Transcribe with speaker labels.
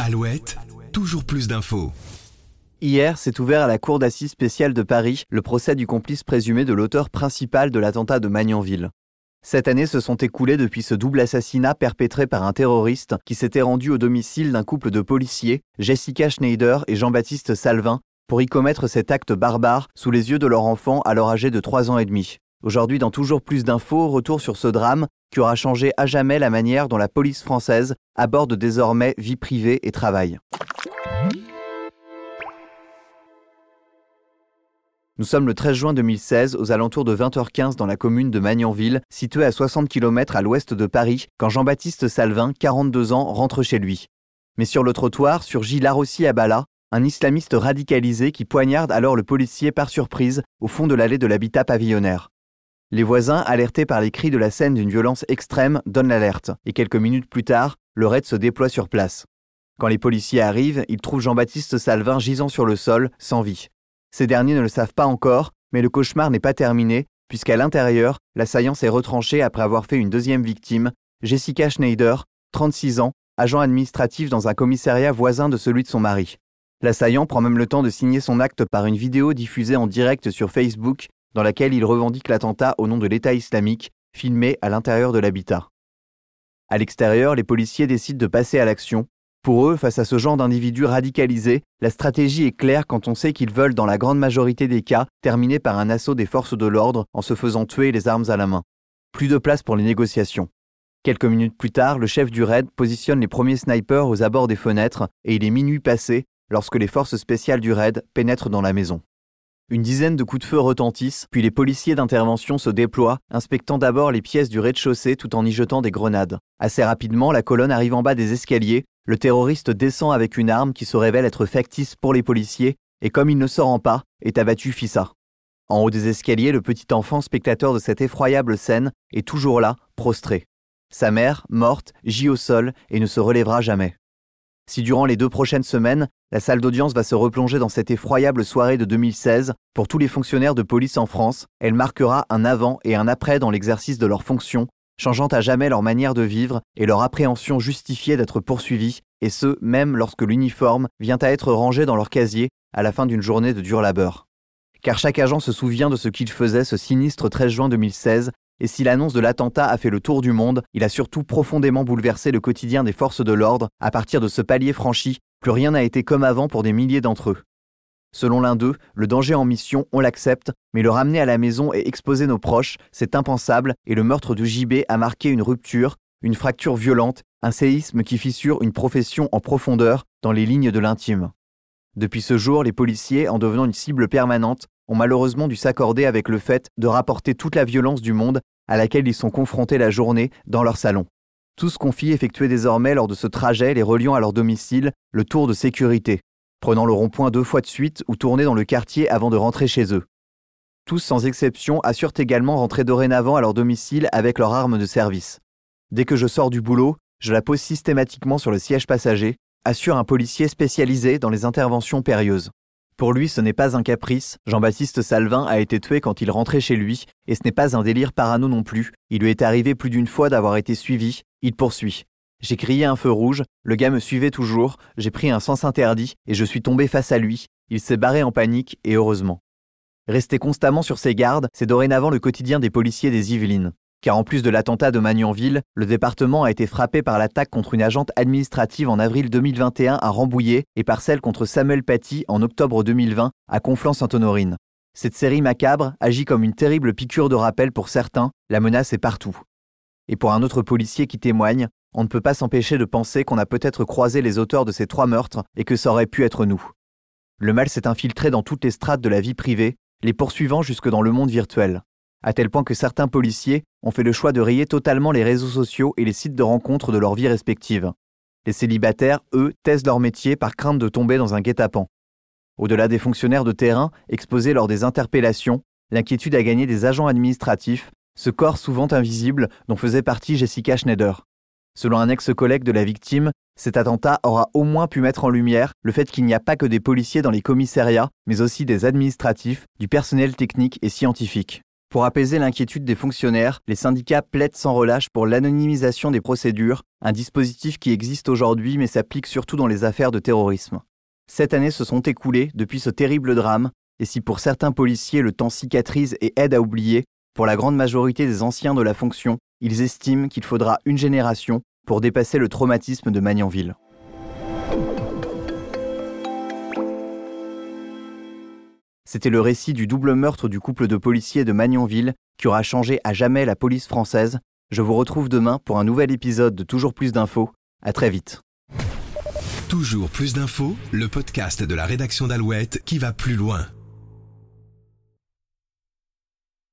Speaker 1: Alouette, toujours plus d'infos.
Speaker 2: Hier s'est ouvert à la Cour d'assises spéciale de Paris le procès du complice présumé de l'auteur principal de l'attentat de Magnanville. Cette année se sont écoulés depuis ce double assassinat perpétré par un terroriste qui s'était rendu au domicile d'un couple de policiers, Jessica Schneider et Jean-Baptiste Salvin, pour y commettre cet acte barbare sous les yeux de leur enfant alors âgé de 3 ans et demi. Aujourd'hui, dans toujours plus d'infos, retour sur ce drame qui aura changé à jamais la manière dont la police française aborde désormais vie privée et travail. Nous sommes le 13 juin 2016, aux alentours de 20h15 dans la commune de Magnanville, située à 60 km à l'ouest de Paris, quand Jean-Baptiste Salvin, 42 ans, rentre chez lui. Mais sur le trottoir surgit Larossi Abala, un islamiste radicalisé qui poignarde alors le policier par surprise au fond de l'allée de l'habitat pavillonnaire. Les voisins, alertés par les cris de la scène d'une violence extrême, donnent l'alerte, et quelques minutes plus tard, le raid se déploie sur place. Quand les policiers arrivent, ils trouvent Jean-Baptiste Salvin gisant sur le sol, sans vie. Ces derniers ne le savent pas encore, mais le cauchemar n'est pas terminé, puisqu'à l'intérieur, l'assaillant s'est retranché après avoir fait une deuxième victime, Jessica Schneider, 36 ans, agent administratif dans un commissariat voisin de celui de son mari. L'assaillant prend même le temps de signer son acte par une vidéo diffusée en direct sur Facebook dans laquelle il revendique l'attentat au nom de l'État islamique, filmé à l'intérieur de l'habitat. À l'extérieur, les policiers décident de passer à l'action. Pour eux, face à ce genre d'individus radicalisés, la stratégie est claire quand on sait qu'ils veulent, dans la grande majorité des cas, terminer par un assaut des forces de l'ordre en se faisant tuer les armes à la main. Plus de place pour les négociations. Quelques minutes plus tard, le chef du raid positionne les premiers snipers aux abords des fenêtres et il est minuit passé lorsque les forces spéciales du raid pénètrent dans la maison. Une dizaine de coups de feu retentissent, puis les policiers d'intervention se déploient, inspectant d'abord les pièces du rez-de-chaussée tout en y jetant des grenades. Assez rapidement, la colonne arrive en bas des escaliers, le terroriste descend avec une arme qui se révèle être factice pour les policiers, et comme il ne se rend pas, est abattu Fissa. En haut des escaliers, le petit enfant spectateur de cette effroyable scène est toujours là, prostré. Sa mère, morte, gît au sol et ne se relèvera jamais. Si durant les deux prochaines semaines, la salle d'audience va se replonger dans cette effroyable soirée de 2016, pour tous les fonctionnaires de police en France, elle marquera un avant et un après dans l'exercice de leurs fonctions, changeant à jamais leur manière de vivre et leur appréhension justifiée d'être poursuivis, et ce, même lorsque l'uniforme vient à être rangé dans leur casier à la fin d'une journée de dur labeur. Car chaque agent se souvient de ce qu'il faisait ce sinistre 13 juin 2016 et si l'annonce de l'attentat a fait le tour du monde, il a surtout profondément bouleversé le quotidien des forces de l'ordre. À partir de ce palier franchi, plus rien n'a été comme avant pour des milliers d'entre eux. Selon l'un d'eux, le danger en mission, on l'accepte, mais le ramener à la maison et exposer nos proches, c'est impensable, et le meurtre de JB a marqué une rupture, une fracture violente, un séisme qui fissure une profession en profondeur dans les lignes de l'intime. Depuis ce jour, les policiers, en devenant une cible permanente, ont malheureusement dû s'accorder avec le fait de rapporter toute la violence du monde à laquelle ils sont confrontés la journée dans leur salon. Tous confient effectuer désormais lors de ce trajet les reliant à leur domicile le tour de sécurité, prenant le rond-point deux fois de suite ou tourner dans le quartier avant de rentrer chez eux. Tous sans exception assurent également rentrer dorénavant à leur domicile avec leur arme de service. Dès que je sors du boulot, je la pose systématiquement sur le siège passager, assure un policier spécialisé dans les interventions périlleuses. Pour lui, ce n'est pas un caprice. Jean-Baptiste Salvin a été tué quand il rentrait chez lui, et ce n'est pas un délire parano non plus. Il lui est arrivé plus d'une fois d'avoir été suivi. Il poursuit. J'ai crié un feu rouge, le gars me suivait toujours, j'ai pris un sens interdit, et je suis tombé face à lui. Il s'est barré en panique, et heureusement. Rester constamment sur ses gardes, c'est dorénavant le quotidien des policiers des Yvelines car en plus de l'attentat de Magnanville, le département a été frappé par l'attaque contre une agente administrative en avril 2021 à Rambouillet et par celle contre Samuel Paty en octobre 2020 à Conflans-Sainte-Honorine. Cette série macabre agit comme une terrible piqûre de rappel pour certains, la menace est partout. Et pour un autre policier qui témoigne, on ne peut pas s'empêcher de penser qu'on a peut-être croisé les auteurs de ces trois meurtres et que ça aurait pu être nous. Le mal s'est infiltré dans toutes les strates de la vie privée, les poursuivant jusque dans le monde virtuel à tel point que certains policiers ont fait le choix de rayer totalement les réseaux sociaux et les sites de rencontres de leur vie respective. Les célibataires, eux, taisent leur métier par crainte de tomber dans un guet-apens. Au-delà des fonctionnaires de terrain exposés lors des interpellations, l'inquiétude a gagné des agents administratifs, ce corps souvent invisible dont faisait partie Jessica Schneider. Selon un ex-collègue de la victime, cet attentat aura au moins pu mettre en lumière le fait qu'il n'y a pas que des policiers dans les commissariats, mais aussi des administratifs, du personnel technique et scientifique. Pour apaiser l'inquiétude des fonctionnaires, les syndicats plaident sans relâche pour l'anonymisation des procédures, un dispositif qui existe aujourd'hui mais s'applique surtout dans les affaires de terrorisme. Sept années se sont écoulées depuis ce terrible drame, et si pour certains policiers le temps cicatrise et aide à oublier, pour la grande majorité des anciens de la fonction, ils estiment qu'il faudra une génération pour dépasser le traumatisme de Magnanville. C'était le récit du double meurtre du couple de policiers de Magnanville qui aura changé à jamais la police française. Je vous retrouve demain pour un nouvel épisode de Toujours plus d'infos. À très vite.
Speaker 1: Toujours plus d'infos, le podcast de la rédaction d'Alouette qui va plus loin.